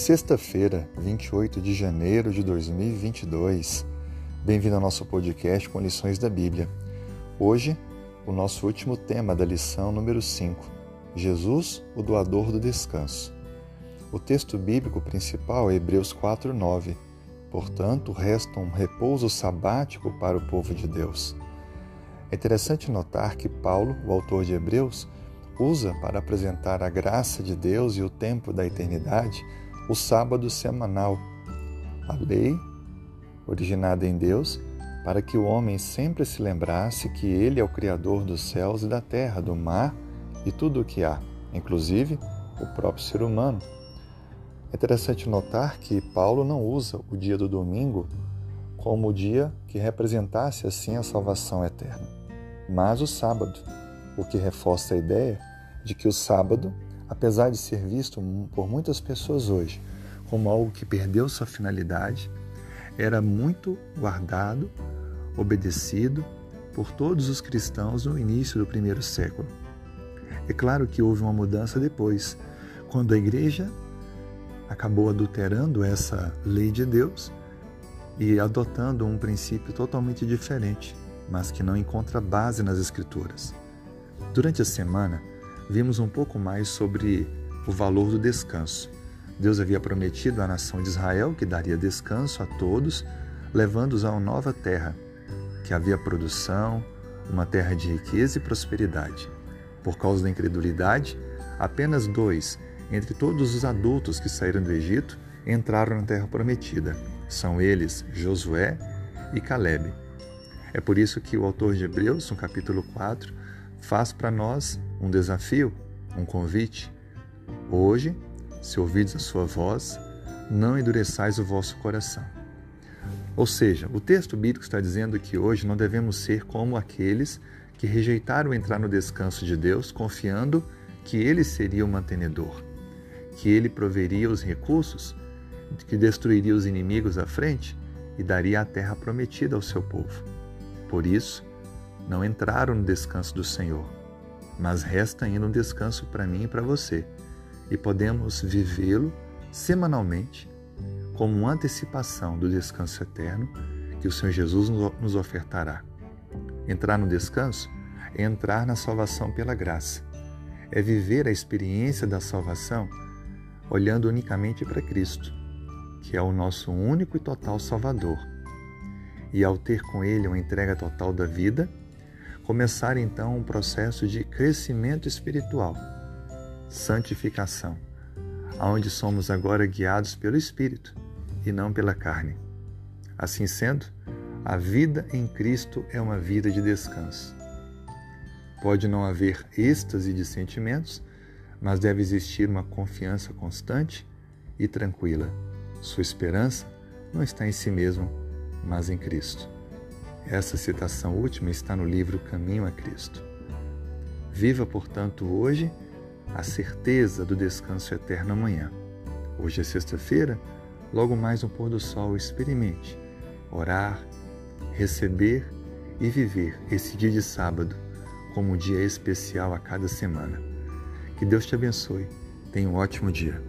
Sexta-feira, 28 de janeiro de 2022. Bem-vindo ao nosso podcast com lições da Bíblia. Hoje, o nosso último tema da lição número 5: Jesus, o doador do descanso. O texto bíblico principal é Hebreus 4:9. Portanto, resta um repouso sabático para o povo de Deus. É interessante notar que Paulo, o autor de Hebreus, usa para apresentar a graça de Deus e o tempo da eternidade o sábado semanal, a lei originada em Deus, para que o homem sempre se lembrasse que ele é o Criador dos céus e da terra, do mar e tudo o que há, inclusive o próprio ser humano. É interessante notar que Paulo não usa o dia do domingo como o dia que representasse assim a salvação eterna, mas o sábado, o que reforça a ideia de que o sábado apesar de ser visto por muitas pessoas hoje como algo que perdeu sua finalidade, era muito guardado, obedecido por todos os cristãos no início do primeiro século. É claro que houve uma mudança depois, quando a igreja acabou adulterando essa lei de Deus e adotando um princípio totalmente diferente, mas que não encontra base nas Escrituras. Durante a semana, vimos um pouco mais sobre o valor do descanso. Deus havia prometido à nação de Israel que daria descanso a todos, levando-os a uma nova terra, que havia produção, uma terra de riqueza e prosperidade. Por causa da incredulidade, apenas dois, entre todos os adultos que saíram do Egito, entraram na terra prometida. São eles Josué e Caleb. É por isso que o autor de Hebreus, no capítulo 4, faz para nós um desafio, um convite. Hoje, se ouvides a sua voz, não endureçais o vosso coração. Ou seja, o texto bíblico está dizendo que hoje não devemos ser como aqueles que rejeitaram entrar no descanso de Deus, confiando que Ele seria o mantenedor, que Ele proveria os recursos, que destruiria os inimigos à frente e daria a terra prometida ao seu povo. Por isso, não entraram no descanso do Senhor, mas resta ainda um descanso para mim e para você, e podemos vivê-lo semanalmente como uma antecipação do descanso eterno que o Senhor Jesus nos ofertará. Entrar no descanso é entrar na salvação pela graça, é viver a experiência da salvação olhando unicamente para Cristo, que é o nosso único e total Salvador. E ao ter com Ele uma entrega total da vida, começar então um processo de crescimento espiritual, santificação, aonde somos agora guiados pelo Espírito e não pela carne. Assim sendo, a vida em Cristo é uma vida de descanso. Pode não haver êxtase de sentimentos, mas deve existir uma confiança constante e tranquila. Sua esperança não está em si mesmo, mas em Cristo. Essa citação última está no livro Caminho a Cristo. Viva, portanto, hoje a certeza do descanso eterno amanhã. Hoje é sexta-feira, logo mais no pôr do sol, experimente orar, receber e viver esse dia de sábado como um dia especial a cada semana. Que Deus te abençoe. Tenha um ótimo dia.